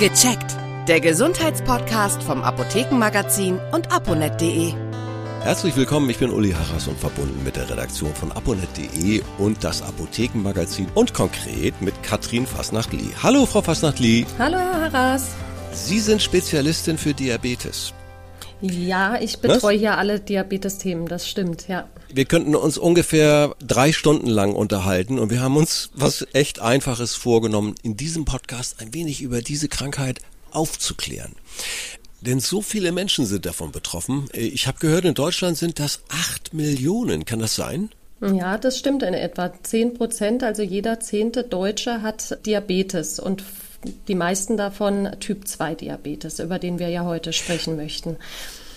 Gecheckt. Der Gesundheitspodcast vom Apothekenmagazin und aponet.de. Herzlich willkommen, ich bin Uli Harras und verbunden mit der Redaktion von aponet.de und das Apothekenmagazin und konkret mit Katrin Fasnacht-Lee. Hallo, Frau Fasnacht-Lee. Hallo, Herr Harras. Sie sind Spezialistin für Diabetes. Ja, ich betreue hier alle Diabetes-Themen, das stimmt, ja. Wir könnten uns ungefähr drei Stunden lang unterhalten und wir haben uns was echt Einfaches vorgenommen, in diesem Podcast ein wenig über diese Krankheit aufzuklären. Denn so viele Menschen sind davon betroffen. Ich habe gehört, in Deutschland sind das acht Millionen. Kann das sein? Ja, das stimmt in etwa zehn Prozent. Also jeder zehnte Deutsche hat Diabetes und die meisten davon Typ 2 Diabetes, über den wir ja heute sprechen möchten.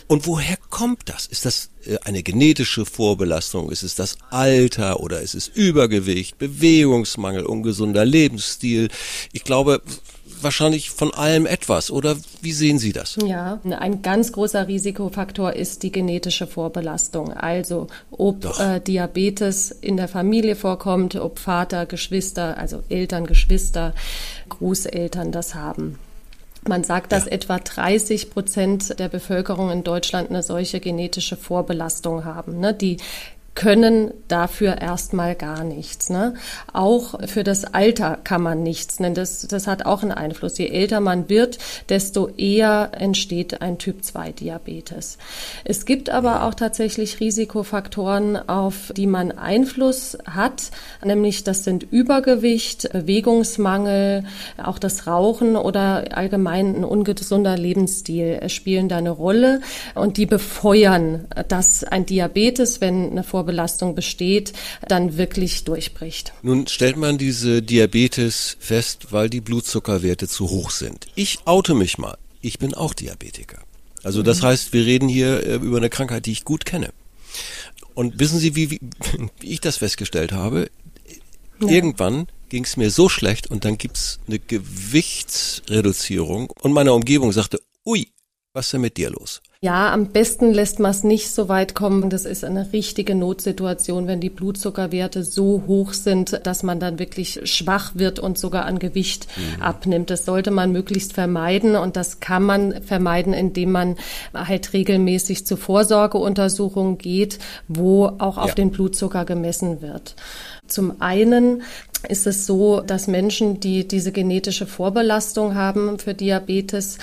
Und woher kommt das? Ist das äh, eine genetische Vorbelastung? Ist es das Alter oder ist es Übergewicht, Bewegungsmangel, ungesunder Lebensstil? Ich glaube, wahrscheinlich von allem etwas, oder wie sehen Sie das? Ja, ein ganz großer Risikofaktor ist die genetische Vorbelastung. Also ob äh, Diabetes in der Familie vorkommt, ob Vater, Geschwister, also Eltern, Geschwister, Großeltern das haben. Man sagt, dass ja. etwa 30 Prozent der Bevölkerung in Deutschland eine solche genetische Vorbelastung haben. Ne? Die können dafür erstmal gar nichts. Ne? Auch für das Alter kann man nichts. Denn das, das hat auch einen Einfluss. Je älter man wird, desto eher entsteht ein Typ-2-Diabetes. Es gibt aber auch tatsächlich Risikofaktoren, auf die man Einfluss hat, nämlich das sind Übergewicht, Bewegungsmangel, auch das Rauchen oder allgemein ein ungesunder Lebensstil spielen da eine Rolle und die befeuern, dass ein Diabetes, wenn eine Vor Vorbelastung besteht, dann wirklich durchbricht. Nun stellt man diese Diabetes fest, weil die Blutzuckerwerte zu hoch sind. Ich oute mich mal. Ich bin auch Diabetiker. Also das mhm. heißt, wir reden hier äh, über eine Krankheit, die ich gut kenne. Und wissen Sie, wie, wie, wie ich das festgestellt habe? Ja. Irgendwann ging es mir so schlecht und dann gibt's eine Gewichtsreduzierung und meine Umgebung sagte, ui, was ist denn mit dir los? Ja, am besten lässt man es nicht so weit kommen. Das ist eine richtige Notsituation, wenn die Blutzuckerwerte so hoch sind, dass man dann wirklich schwach wird und sogar an Gewicht mhm. abnimmt. Das sollte man möglichst vermeiden und das kann man vermeiden, indem man halt regelmäßig zur Vorsorgeuntersuchung geht, wo auch auf ja. den Blutzucker gemessen wird. Zum einen ist es so, dass Menschen, die diese genetische Vorbelastung haben für Diabetes,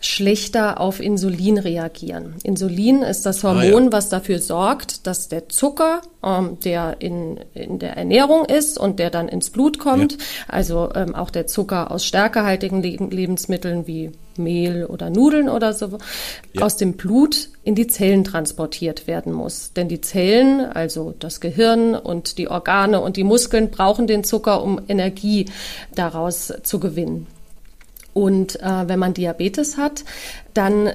schlechter auf Insulin reagieren. Insulin ist das Hormon, ah, ja. was dafür sorgt, dass der Zucker, ähm, der in, in der Ernährung ist und der dann ins Blut kommt, ja. also ähm, auch der Zucker aus stärkehaltigen Lebensmitteln wie Mehl oder Nudeln oder so, ja. aus dem Blut in die Zellen transportiert werden muss. Denn die Zellen, also das Gehirn und die Organe und die Muskeln brauchen den Zucker, um Energie daraus zu gewinnen. Und äh, wenn man Diabetes hat, dann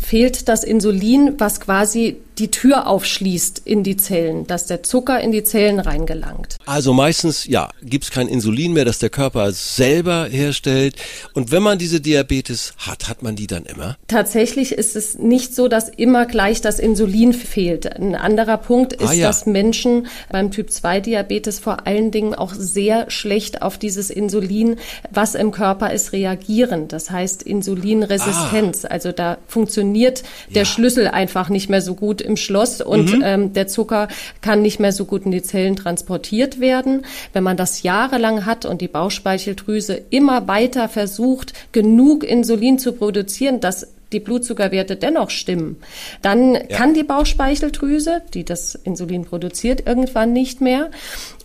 fehlt das Insulin, was quasi die Tür aufschließt in die Zellen, dass der Zucker in die Zellen reingelangt. Also meistens, ja, gibt es kein Insulin mehr, das der Körper selber herstellt. Und wenn man diese Diabetes hat, hat man die dann immer? Tatsächlich ist es nicht so, dass immer gleich das Insulin fehlt. Ein anderer Punkt ah, ist, ah, ja. dass Menschen beim Typ-2-Diabetes vor allen Dingen auch sehr schlecht auf dieses Insulin, was im Körper ist, reagieren. Das heißt Insulinresistenz. Ah. Also da funktioniert der ja. Schlüssel einfach nicht mehr so gut im Schloss und mhm. ähm, der Zucker kann nicht mehr so gut in die Zellen transportiert werden. Wenn man das jahrelang hat und die Bauchspeicheldrüse immer weiter versucht, genug Insulin zu produzieren, dass die Blutzuckerwerte dennoch stimmen, dann ja. kann die Bauchspeicheldrüse, die das Insulin produziert, irgendwann nicht mehr.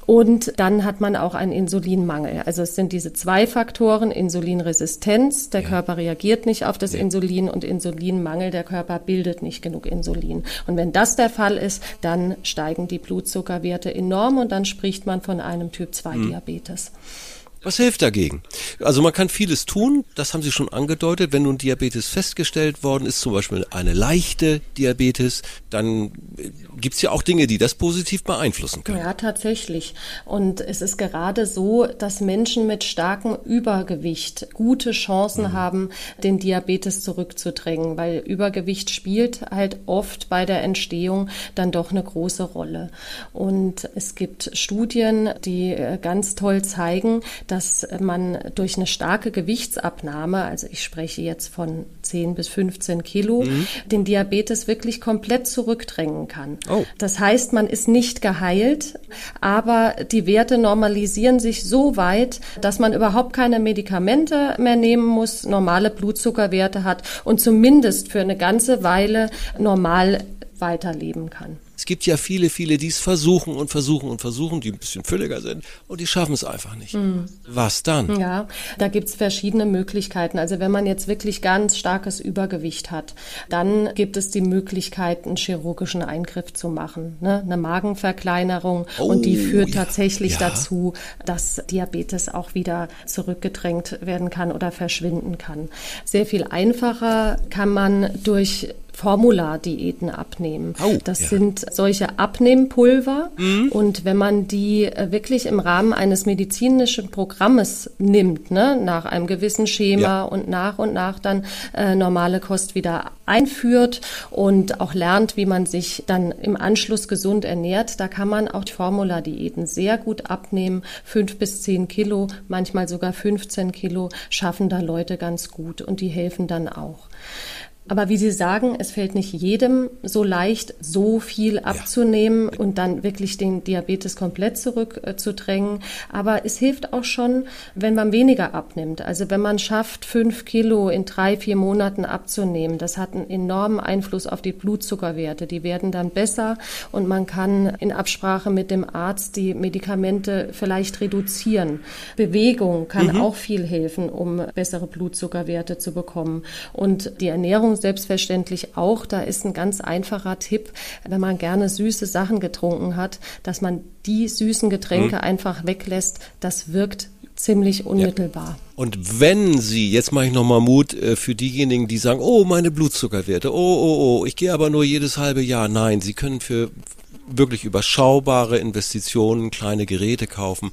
Und dann hat man auch einen Insulinmangel. Also es sind diese zwei Faktoren, Insulinresistenz, der ja. Körper reagiert nicht auf das ja. Insulin und Insulinmangel, der Körper bildet nicht genug Insulin. Und wenn das der Fall ist, dann steigen die Blutzuckerwerte enorm und dann spricht man von einem Typ-2-Diabetes. Mhm. Was hilft dagegen? Also man kann vieles tun, das haben Sie schon angedeutet. Wenn nun Diabetes festgestellt worden ist, zum Beispiel eine leichte Diabetes, dann gibt's ja auch Dinge, die das positiv beeinflussen können. Ja, tatsächlich. Und es ist gerade so, dass Menschen mit starkem Übergewicht gute Chancen mhm. haben, den Diabetes zurückzudrängen, weil Übergewicht spielt halt oft bei der Entstehung dann doch eine große Rolle. Und es gibt Studien, die äh, ganz toll zeigen, dass man durch eine starke Gewichtsabnahme, also ich spreche jetzt von 10 bis 15 Kilo, mhm. den Diabetes wirklich komplett zurückdrängen kann. Oh. Das heißt, man ist nicht geheilt, aber die Werte normalisieren sich so weit, dass man überhaupt keine Medikamente mehr nehmen muss, normale Blutzuckerwerte hat und zumindest für eine ganze Weile normal weiterleben kann. Es gibt ja viele, viele, die es versuchen und versuchen und versuchen, die ein bisschen fülliger sind und die schaffen es einfach nicht. Mhm. Was dann? Ja, da gibt es verschiedene Möglichkeiten. Also wenn man jetzt wirklich ganz starkes Übergewicht hat, dann gibt es die Möglichkeit, einen chirurgischen Eingriff zu machen. Ne? Eine Magenverkleinerung oh, und die oh, führt ja, tatsächlich ja. dazu, dass Diabetes auch wieder zurückgedrängt werden kann oder verschwinden kann. Sehr viel einfacher kann man durch Formula-Diäten abnehmen. Oh, das ja. sind solche Abnehmpulver mhm. und wenn man die äh, wirklich im Rahmen eines medizinischen Programmes nimmt, ne, nach einem gewissen Schema ja. und nach und nach dann äh, normale Kost wieder einführt und auch lernt, wie man sich dann im Anschluss gesund ernährt, da kann man auch die Formula-Diäten sehr gut abnehmen. Fünf bis zehn Kilo, manchmal sogar 15 Kilo schaffen da Leute ganz gut und die helfen dann auch. Aber wie Sie sagen, es fällt nicht jedem so leicht, so viel abzunehmen ja. und dann wirklich den Diabetes komplett zurückzudrängen. Aber es hilft auch schon, wenn man weniger abnimmt. Also wenn man schafft, fünf Kilo in drei, vier Monaten abzunehmen, das hat einen enormen Einfluss auf die Blutzuckerwerte. Die werden dann besser und man kann in Absprache mit dem Arzt die Medikamente vielleicht reduzieren. Bewegung kann mhm. auch viel helfen, um bessere Blutzuckerwerte zu bekommen. Und die Ernährung selbstverständlich auch. Da ist ein ganz einfacher Tipp, wenn man gerne süße Sachen getrunken hat, dass man die süßen Getränke mhm. einfach weglässt. Das wirkt ziemlich unmittelbar. Ja. Und wenn Sie, jetzt mache ich nochmal Mut äh, für diejenigen, die sagen, oh, meine Blutzuckerwerte, oh, oh, oh, ich gehe aber nur jedes halbe Jahr. Nein, Sie können für wirklich überschaubare Investitionen kleine Geräte kaufen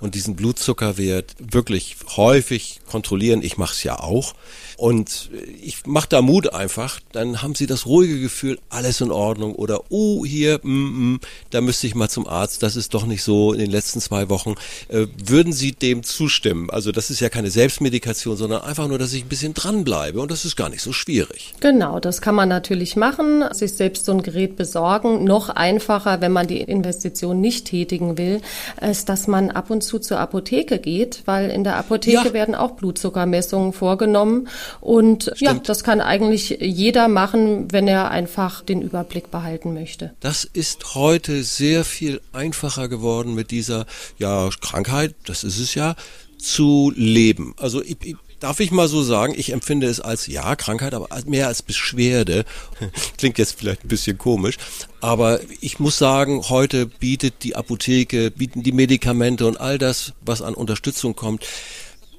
und diesen Blutzuckerwert wirklich häufig kontrollieren. Ich mache es ja auch. Und ich mache da Mut einfach, dann haben sie das ruhige Gefühl, alles in Ordnung oder oh hier, mm, mm, da müsste ich mal zum Arzt, das ist doch nicht so in den letzten zwei Wochen. Äh, würden Sie dem zustimmen? Also das ist ja keine Selbstmedikation, sondern einfach nur, dass ich ein bisschen dranbleibe und das ist gar nicht so schwierig. Genau, das kann man natürlich machen, sich selbst so ein Gerät besorgen. Noch einfacher, wenn man die Investition nicht tätigen will, ist, dass man ab und zu zur Apotheke geht, weil in der Apotheke ja. werden auch Blutzuckermessungen vorgenommen und Stimmt. ja, das kann eigentlich jeder machen, wenn er einfach den Überblick behalten möchte. Das ist heute sehr viel einfacher geworden mit dieser ja, Krankheit, das ist es ja, zu leben. Also ich, ich, darf ich mal so sagen, ich empfinde es als ja Krankheit, aber mehr als Beschwerde. Klingt jetzt vielleicht ein bisschen komisch, aber ich muss sagen, heute bietet die Apotheke, bieten die Medikamente und all das, was an Unterstützung kommt,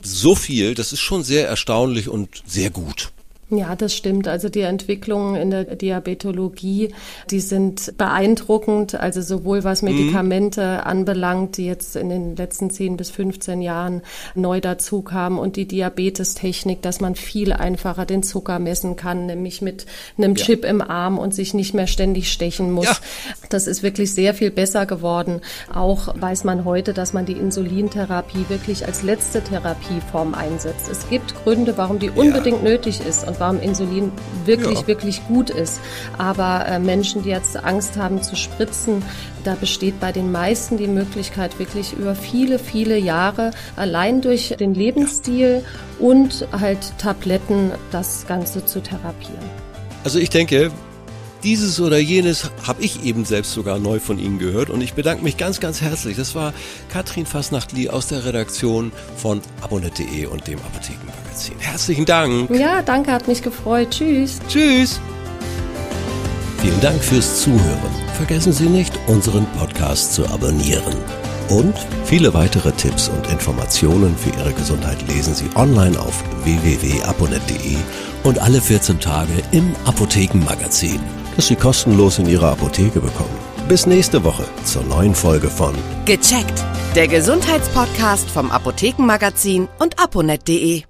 so viel, das ist schon sehr erstaunlich und sehr gut. Ja, das stimmt. Also die Entwicklungen in der Diabetologie, die sind beeindruckend. Also sowohl was mhm. Medikamente mhm. anbelangt, die jetzt in den letzten 10 bis 15 Jahren neu dazu kamen und die Diabetestechnik, dass man viel einfacher den Zucker messen kann, nämlich mit einem ja. Chip im Arm und sich nicht mehr ständig stechen muss. Ja. Das ist wirklich sehr viel besser geworden. Auch weiß man heute, dass man die Insulintherapie wirklich als letzte Therapieform einsetzt. Es gibt Gründe, warum die unbedingt ja. nötig ist warum Insulin wirklich, ja. wirklich gut ist. Aber äh, Menschen, die jetzt Angst haben zu spritzen, da besteht bei den meisten die Möglichkeit, wirklich über viele, viele Jahre allein durch den Lebensstil und halt Tabletten das Ganze zu therapieren. Also ich denke, dieses oder jenes habe ich eben selbst sogar neu von Ihnen gehört und ich bedanke mich ganz, ganz herzlich. Das war Katrin Fasnachtli aus der Redaktion von abonnet.de und dem Apothekenmagazin. Herzlichen Dank. Ja, danke, hat mich gefreut. Tschüss. Tschüss. Vielen Dank fürs Zuhören. Vergessen Sie nicht, unseren Podcast zu abonnieren. Und viele weitere Tipps und Informationen für Ihre Gesundheit lesen Sie online auf www.abonnet.de und alle 14 Tage im Apothekenmagazin das Sie kostenlos in Ihrer Apotheke bekommen. Bis nächste Woche zur neuen Folge von Gecheckt, der Gesundheitspodcast vom Apothekenmagazin und aponet.de.